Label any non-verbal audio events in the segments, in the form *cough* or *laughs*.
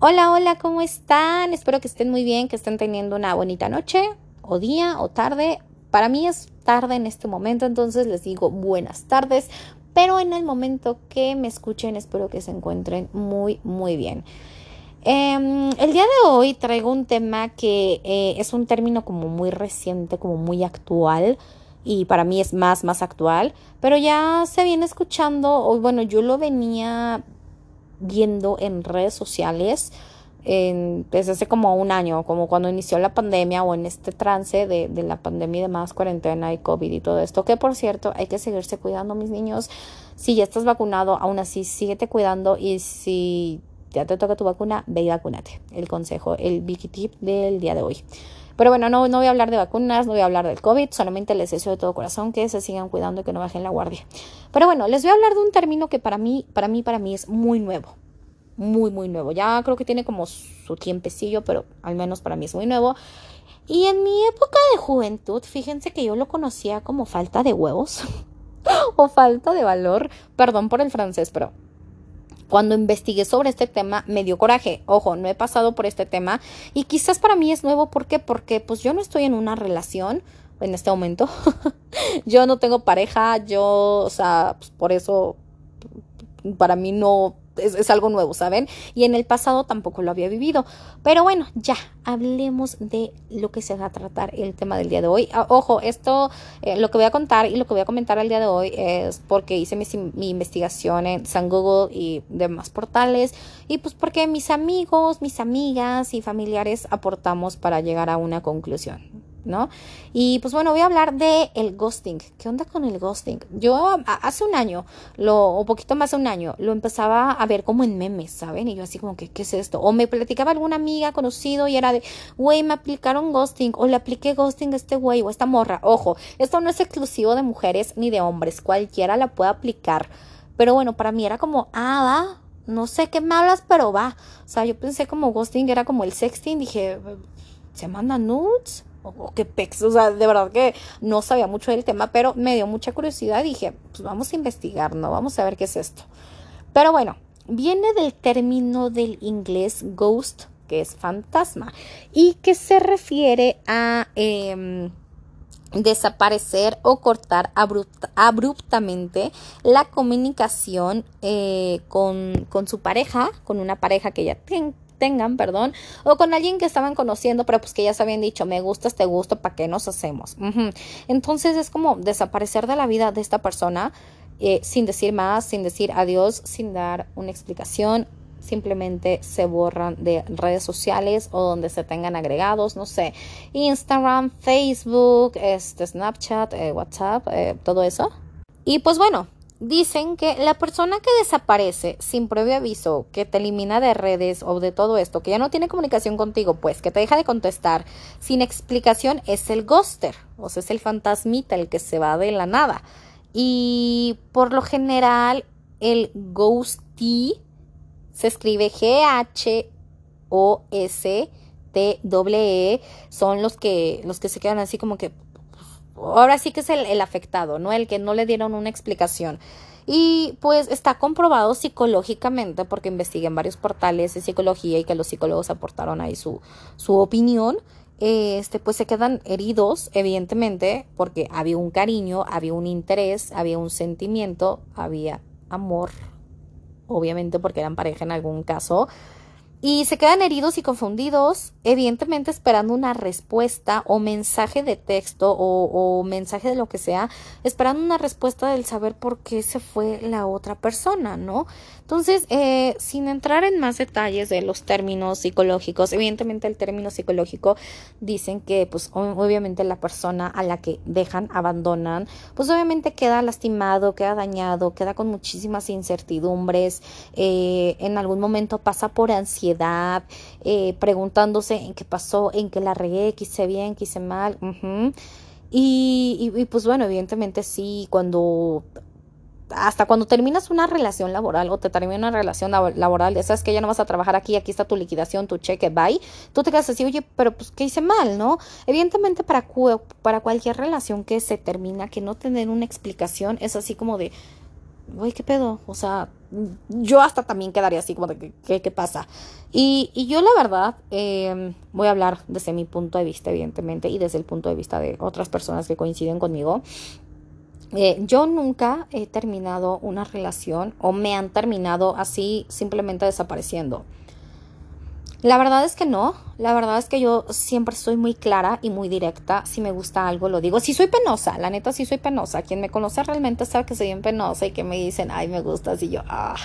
Hola, hola, ¿cómo están? Espero que estén muy bien, que estén teniendo una bonita noche o día o tarde. Para mí es tarde en este momento, entonces les digo buenas tardes, pero en el momento que me escuchen espero que se encuentren muy, muy bien. Em, el día de hoy traigo un tema que eh, es un término como muy reciente, como muy actual y para mí es más, más actual, pero ya se viene escuchando, o bueno, yo lo venía viendo en redes sociales desde hace como un año, como cuando inició la pandemia o en este trance de, la pandemia y demás, cuarentena y COVID y todo esto, que por cierto hay que seguirse cuidando, mis niños. Si ya estás vacunado, aún así síguete cuidando y si ya te toca tu vacuna, ve y vacúnate. El consejo, el big tip del día de hoy. Pero bueno, no, no voy a hablar de vacunas, no voy a hablar del COVID, solamente les deseo de todo corazón que se sigan cuidando y que no bajen la guardia. Pero bueno, les voy a hablar de un término que para mí, para mí, para mí es muy nuevo muy, muy nuevo. Ya creo que tiene como su tiempecillo, pero al menos para mí es muy nuevo. Y en mi época de juventud, fíjense que yo lo conocía como falta de huevos *laughs* o falta de valor. Perdón por el francés, pero cuando investigué sobre este tema me dio coraje. Ojo, no he pasado por este tema y quizás para mí es nuevo. ¿Por qué? Porque pues yo no estoy en una relación en este momento. *laughs* yo no tengo pareja, yo, o sea, pues, por eso para mí no es, algo nuevo, ¿saben? Y en el pasado tampoco lo había vivido. Pero bueno, ya, hablemos de lo que se va a tratar el tema del día de hoy. Ah, ojo, esto, eh, lo que voy a contar y lo que voy a comentar el día de hoy es porque hice mi, mi investigación en San Google y demás portales. Y pues porque mis amigos, mis amigas y familiares aportamos para llegar a una conclusión. ¿No? Y pues bueno, voy a hablar de el ghosting. ¿Qué onda con el ghosting? Yo hace un año, lo, o poquito más de un año, lo empezaba a ver como en memes, ¿saben? Y yo así como que, ¿qué es esto? O me platicaba alguna amiga conocido y era de, güey, me aplicaron ghosting, o le apliqué ghosting a este güey o a esta morra. Ojo, esto no es exclusivo de mujeres ni de hombres, cualquiera la puede aplicar. Pero bueno, para mí era como, ah, va, no sé qué me hablas, pero va. O sea, yo pensé como ghosting era como el sexting, dije, ¿se manda nudes? O qué pex, o sea, de verdad que no sabía mucho del tema, pero me dio mucha curiosidad y dije, pues vamos a investigar, ¿no? Vamos a ver qué es esto. Pero bueno, viene del término del inglés ghost, que es fantasma, y que se refiere a em, desaparecer o cortar abruptamente la comunicación eh, con, con, su pareja, con una pareja que ya tenga tengan, perdón, o con alguien que estaban conociendo, pero pues que ya se habían dicho, me gustas, te gusto, ¿para qué nos hacemos? Entonces es como desaparecer de la vida de esta persona eh, sin decir más, sin decir adiós, sin dar una explicación, simplemente se borran de redes sociales o donde se tengan agregados, no sé, Instagram, Facebook, este, Snapchat, eh, WhatsApp, eh, todo eso. Y pues bueno, Dicen que la persona que desaparece sin previo aviso, que te elimina de redes o de todo esto, que ya no tiene comunicación contigo, pues que te deja de contestar sin explicación, es el ghoster, o sea, es el fantasmita, el que se va de la nada. Y por lo general, el ghosty se escribe G-H-O-S. T W E son los que los que se quedan así como que ahora sí que es el, afectado, ¿no? El que no le dieron una explicación. Y pues está comprobado psicológicamente, porque investigué en varios portales de psicología y que los psicólogos aportaron ahí su, su opinión. Este, pues se quedan heridos, evidentemente, porque había un cariño, había un interés, había un sentimiento, había amor, obviamente porque eran pareja en algún caso y se quedan heridos y confundidos, evidentemente esperando una respuesta o mensaje de texto o, mensaje de lo que sea, esperando una respuesta del saber por qué se fue la otra persona, ¿no? Entonces, eh, sin entrar en más detalles de los términos psicológicos, evidentemente el término psicológico dicen que, pues, obviamente la persona a la que dejan, abandonan, pues obviamente queda lastimado, queda dañado, queda con muchísimas incertidumbres, eh, en algún momento pasa por ansiedad, eh, preguntándose en qué pasó, en qué la regué, qué hice bien, qué hice mal. y, pues bueno, evidentemente sí, cuando hasta cuando terminas una relación laboral o te termina una relación laboral, de sabes que ya no vas a trabajar aquí, aquí está tu liquidación, tu cheque, bye, tú te quedas así, oye, pero pues, ¿qué hice mal, no? Evidentemente, para, para cualquier relación que se termina, que no tener una explicación es así como de, güey, ¿qué pedo? O sea, yo hasta también quedaría así como de, ¿qué, qué pasa? Y, y, yo la verdad eh, voy a hablar desde mi punto de vista, evidentemente, y desde el punto de vista de otras personas que coinciden conmigo. Eh, yo nunca he terminado una relación o me han terminado así simplemente desapareciendo. La verdad es que no, la verdad es que yo siempre soy muy clara y muy directa. Si me gusta algo, lo digo. Si soy penosa, la neta, si soy penosa. Quien me conoce realmente sabe que soy bien penosa y que me dicen, ay, me gustas. Y yo, ah,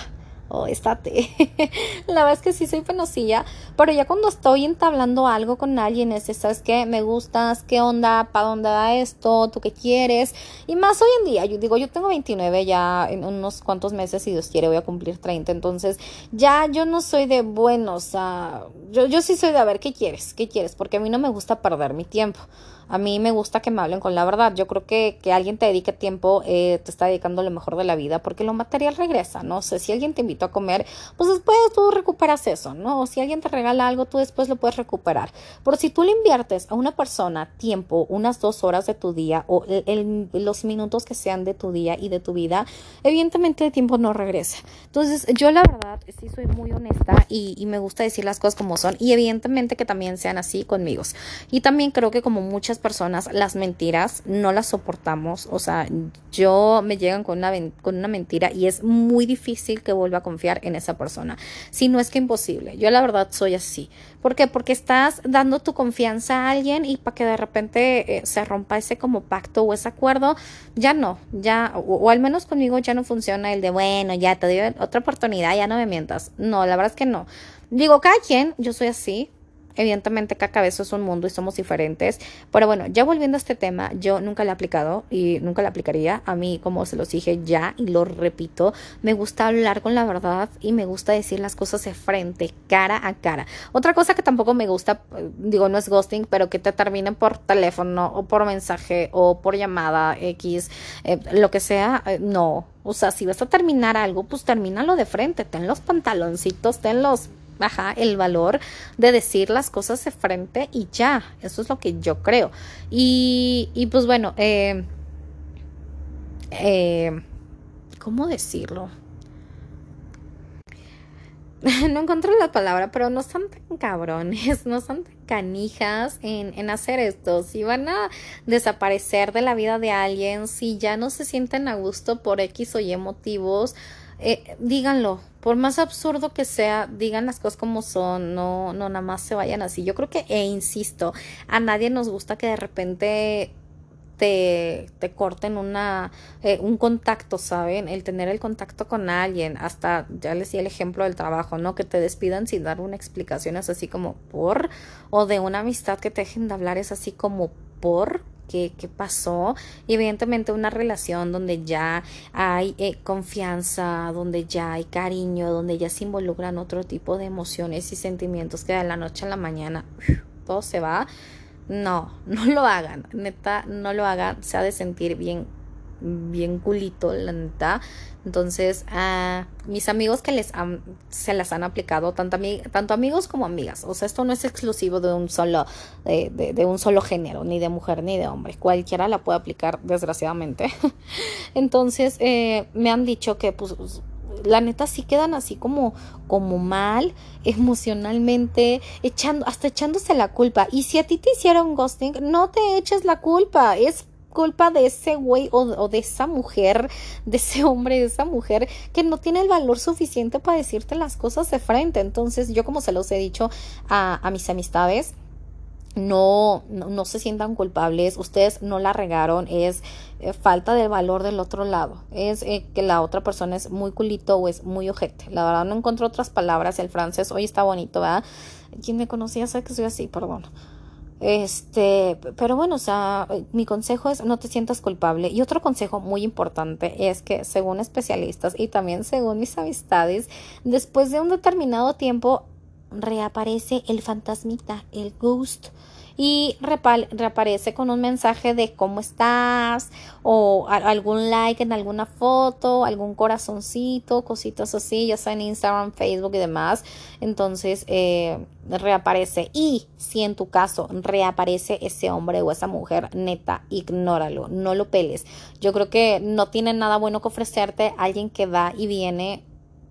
oh, estate. *laughs* la verdad es que sí soy penosilla, pero ya cuando estoy entablando algo con alguien es, ¿sabes qué? Me gustas, ¿qué onda? ¿Para dónde da esto? ¿Tú qué quieres? Y más hoy en día, yo digo, yo tengo 29 ya en unos cuantos meses, si Dios quiere, voy a cumplir 30, entonces ya yo no soy de, bueno, o sea, yo, yo sí soy de, a ver, ¿qué quieres? ¿Qué quieres? Porque a mí no me gusta perder mi tiempo. A mí me gusta que me hablen con la verdad. Yo creo que que alguien te dedique tiempo, eh, te está dedicando lo mejor de la vida, porque lo material regresa, ¿no? Sea, si alguien te invitó a comer, pues después tú recuperas eso, ¿no? O si alguien te regala algo, tú después lo puedes recuperar. Pero si tú le inviertes a una persona tiempo, unas dos horas de tu día o los minutos que sean de tu día y de tu vida, evidentemente el tiempo no regresa. Entonces, yo la verdad sí soy muy honesta y, y me gusta decir las cosas como son y evidentemente que también sean así conmigo. Y también creo que como muchas personas las mentiras no las soportamos. O sea, yo me llegan con una, con una mentira y es muy difícil que vuelva a confiar en esa persona. Si no es que imposible. Yo la verdad soy así. ¿Por qué? Porque estás dando tu confianza a alguien y para que de repente eh, se rompa ese como pacto o ese acuerdo, ya no, ya, o, al menos conmigo ya no funciona el de, bueno, ya te doy otra oportunidad, ya no me mientas. No, la verdad es que no. Digo, cada quien, yo soy así, Evidentemente cada cabeza es un mundo y somos diferentes. Pero bueno, ya volviendo a este tema, yo nunca lo he aplicado y nunca lo aplicaría. A mí, como se los dije ya y lo repito, me gusta hablar con la verdad y me gusta decir las cosas de frente, cara a cara. Otra cosa que tampoco me gusta, digo, no es ghosting, pero que te terminen por teléfono o por mensaje o por llamada X, eh, lo que sea, eh, no. O sea, si vas a terminar algo, pues termínalo de frente, ten los pantaloncitos, ten los Ajá, el valor de decir las cosas de frente y ya, eso es lo que yo creo. Y, y pues bueno, eh, eh, ¿cómo decirlo? *laughs* no encontré la palabra, pero no están tan cabrones, *laughs* no están tan canijas en, en hacer esto. Si van a desaparecer de la vida de alguien, si ya no se sienten a gusto por X o Y motivos, eh, díganlo, por más absurdo que sea, digan las cosas como son, no, no nada más se vayan así. Yo creo que, e insisto, a nadie nos gusta que de repente te, te corten una, eh, un contacto, ¿saben? El tener el contacto con alguien, hasta, ya les di el ejemplo del trabajo, ¿no? Que te despidan sin dar una explicación, es así como por, o de una amistad que te dejen de hablar, es así como por, qué, qué pasó. Y evidentemente una relación donde ya hay eh, confianza, donde ya hay cariño, donde ya se involucran otro tipo de emociones y sentimientos que de la noche a la mañana todo se va. No, *laughs* no lo hagan, neta, no lo hagan, se ha de sentir bien bien culito, la neta. Entonces, a mis amigos que les se las han aplicado, tanto, tanto amigos como amigas. O sea, esto no es exclusivo de un solo, de, de, un solo género, ni de mujer ni de hombre. Cualquiera la puede aplicar, desgraciadamente. *laughs* Entonces, eh, me han dicho que, pues, la neta sí quedan así como, como mal emocionalmente, echando, hasta echándose la culpa. Y si a ti te hicieron ghosting, no te eches la culpa. Es culpa de ese güey o, de esa mujer, de ese hombre, de esa mujer que no tiene el valor suficiente para decirte las cosas de frente. Entonces, yo como se los he dicho a, mis amistades, no, no, se sientan culpables, ustedes no la regaron, es eh, falta de valor del otro lado, es eh, que la otra persona es muy culito o es muy ojete. La verdad no encuentro otras palabras, el francés hoy está bonito, ¿verdad? Quien me conocía sabe que soy así, perdón. Este, pero bueno, o sea, mi consejo es no te sientas culpable. Y otro consejo muy importante es que según especialistas y también según mis amistades, después de un determinado tiempo reaparece el fantasmita, el ghost y reaparece con un mensaje de cómo estás o algún like en alguna foto, algún corazoncito, cositas así, ya sea en Instagram, Facebook y demás. Entonces eh, reaparece y si en tu caso reaparece ese hombre o esa mujer, neta, ignóralo, no lo peles. Yo creo que no tiene nada bueno que ofrecerte alguien que va y viene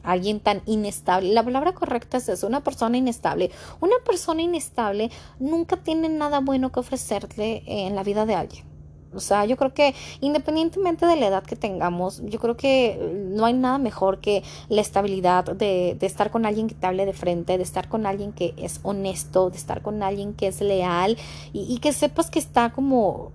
alguien tan inestable. La palabra correcta es eso, una persona inestable. Una persona inestable nunca tiene nada bueno que ofrecerle en la vida de alguien. O sea, yo creo que independientemente de la edad que tengamos, yo creo que no hay nada mejor que la estabilidad de, de, estar con alguien que te hable de frente, de estar con alguien que es honesto, de estar con alguien que es leal y, que sepas que está como,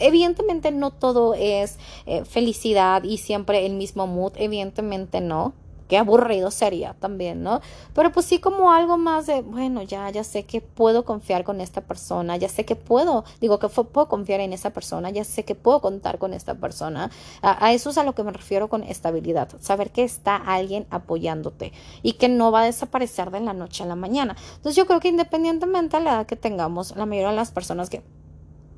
evidentemente no todo es eh, felicidad y siempre el mismo mood, evidentemente no qué aburrido sería también, ¿no? Pero pues sí como algo más de, bueno, ya, ya sé que puedo confiar con esta persona, ya sé que puedo, digo que puedo confiar en esa persona, ya sé que puedo contar con esta persona. A, eso es a lo que me refiero con estabilidad, saber que está alguien apoyándote y que no va a desaparecer de la noche a la mañana. Entonces yo creo que independientemente de la edad que tengamos, la mayoría de las personas que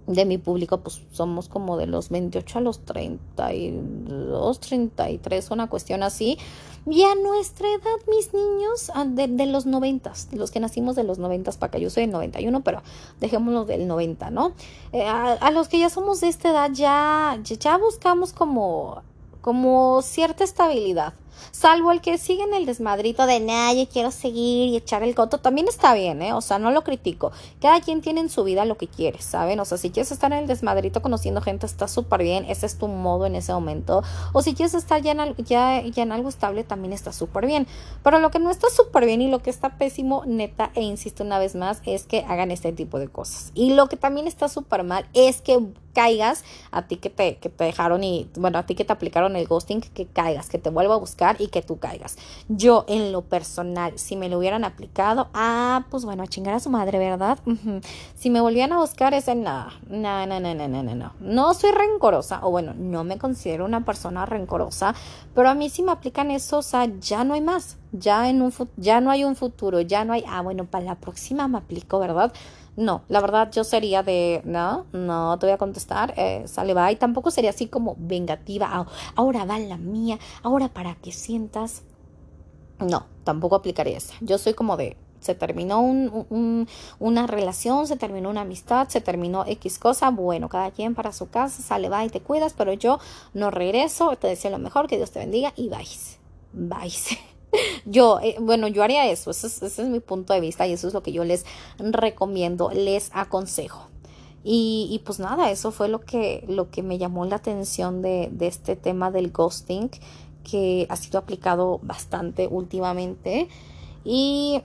de mi público, pues somos como de los 28 a los 32, 33, una cuestión así. Y a nuestra edad, mis niños, ah, de, de los 90, los que nacimos de los 90 para acá, yo soy del 91, pero dejémoslo del 90, ¿no? Eh, a, los que ya somos de esta edad, ya, ya buscamos como, como cierta estabilidad Salvo el que sigue en el desmadrito de, yo quiero seguir y echar el coto, también está bien, ¿eh? O sea, no lo critico. Cada quien tiene en su vida lo que quiere, ¿saben? O sea, si quieres estar en el desmadrito conociendo gente, está súper bien, ese es tu modo en ese momento. O si quieres estar ya en, ya, ya en algo estable, también está súper bien. Pero lo que no está súper bien y lo que está pésimo, neta, e insisto una vez más, es que hagan este tipo de cosas. Y lo que también está súper mal es que caigas, a ti que te, que te dejaron y, bueno, a ti que te aplicaron el ghosting, que caigas, que te vuelva a buscar y que tú caigas. Yo, en lo personal, si me lo hubieran aplicado, ah, pues bueno, a chingar a su madre, ¿verdad? *laughs* Si me volvían a buscar, ese no, no, no, no, no, no, no, no. No soy rencorosa, o bueno, no me considero una persona rencorosa, pero a mí si me aplican eso, o sea, ya no hay más. Ya, en un, ya no hay un futuro, ya no hay, ah, bueno, para la próxima me aplico, ¿verdad? No, la verdad yo sería de, no, no te voy a contestar, eh, sale, va. Y tampoco sería así como vengativa, ahora va la mía, ahora para que sientas. No, tampoco aplicaría esa. Yo soy como de, se terminó un, una relación, se terminó una amistad, se terminó X cosa, bueno, cada quien para su casa, sale, va y te cuidas, pero yo no regreso, te deseo lo mejor, que Dios te bendiga y vais, *laughs* vais. Yo, eh, bueno, yo haría eso, ese es, mi punto de vista y eso es lo que yo les recomiendo, les aconsejo. Y, pues nada, eso fue lo que, lo que me llamó la atención de, este tema del ghosting que ha sido aplicado bastante últimamente. Y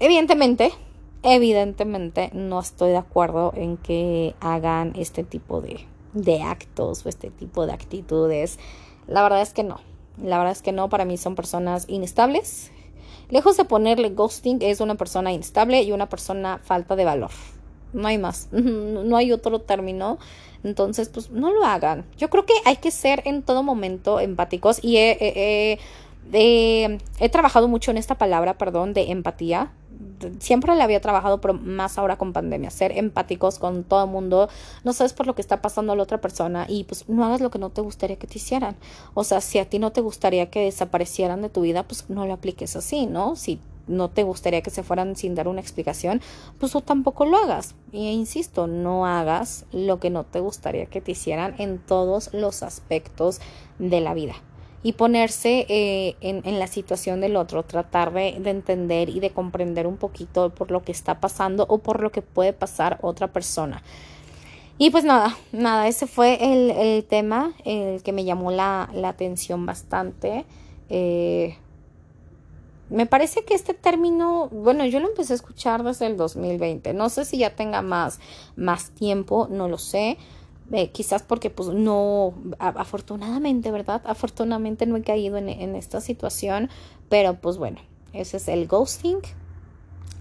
evidentemente, evidentemente no estoy de acuerdo en que hagan este tipo de, de actos o este tipo de actitudes. La verdad es que no. La verdad es que no, para mí son personas inestables. Lejos de ponerle ghosting, es una persona inestable y una persona falta de valor. No hay más, *laughs* no hay otro término. Entonces, pues no lo hagan. Yo creo que hay que ser en todo momento empáticos y he, he trabajado mucho en esta palabra, perdón, de empatía siempre le había trabajado, pero más ahora con pandemia, ser empáticos con todo el mundo, no sabes por lo que está pasando a la otra persona y pues no hagas lo que no te gustaría que te hicieran. O sea, si a ti no te gustaría que desaparecieran de tu vida, pues no lo apliques así, ¿no? Si no te gustaría que se fueran sin dar una explicación, pues tú tampoco lo hagas. Y insisto, no hagas lo que no te gustaría que te hicieran en todos los aspectos de la vida y ponerse eh, en, la situación del otro, tratar de, entender y de comprender un poquito por lo que está pasando o por lo que puede pasar otra persona. Y pues nada, nada, ese fue el, tema el que me llamó la, atención bastante. Eh, me parece que este término, bueno, yo lo empecé a escuchar desde el 2020. No sé si ya tenga más, más tiempo, no lo sé. Eh, quizás porque pues no, afortunadamente, ¿verdad? Afortunadamente no he caído en, en, esta situación, pero pues bueno, ese es el ghosting,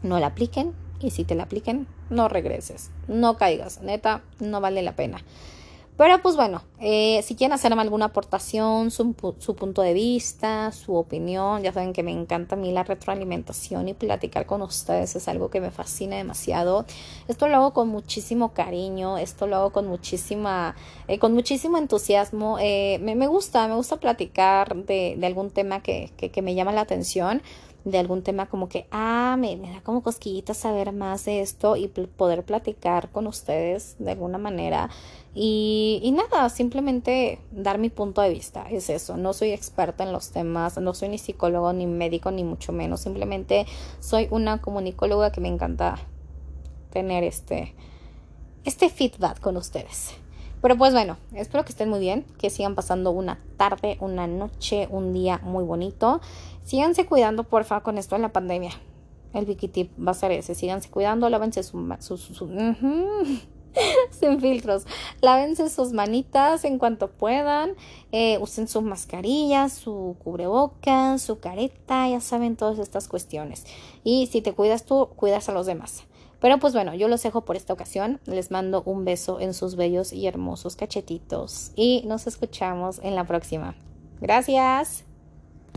no la apliquen y si te la apliquen, no regreses, no caigas, neta, no vale la pena. Pero pues bueno, eh, si quieren hacerme alguna aportación, su, su, punto de vista, su opinión, ya saben que me encanta a mí la retroalimentación y platicar con ustedes es algo que me fascina demasiado. Esto lo hago con muchísimo cariño, esto lo hago con muchísima, eh, con muchísimo entusiasmo. Eh, me, me, gusta, me gusta platicar de, de algún tema que, que, que me llama la atención de algún tema como que, ah, me, da como cosquillitas saber más de esto y poder platicar con ustedes de alguna manera. Y, y, nada, simplemente dar mi punto de vista, es eso. No soy experta en los temas, no soy ni psicólogo, ni médico, ni mucho menos. Simplemente soy una comunicóloga que me encanta tener este, este feedback con ustedes. Pero pues bueno, espero que estén muy bien, que sigan pasando una tarde, una noche, un día muy bonito. Síganse cuidando, porfa, con esto de la pandemia. El Vicky Tip va a ser ese. Síganse cuidando, lávense su, su, su, *laughs* sin filtros. Lávense sus manitas en cuanto puedan. Eh, usen su mascarilla, su cubrebocas, su careta, ya saben todas estas cuestiones. Y si te cuidas tú, cuidas a los demás. Pero pues bueno, yo los dejo por esta ocasión. Les mando un beso en sus bellos y hermosos cachetitos. Y nos escuchamos en la próxima. Gracias.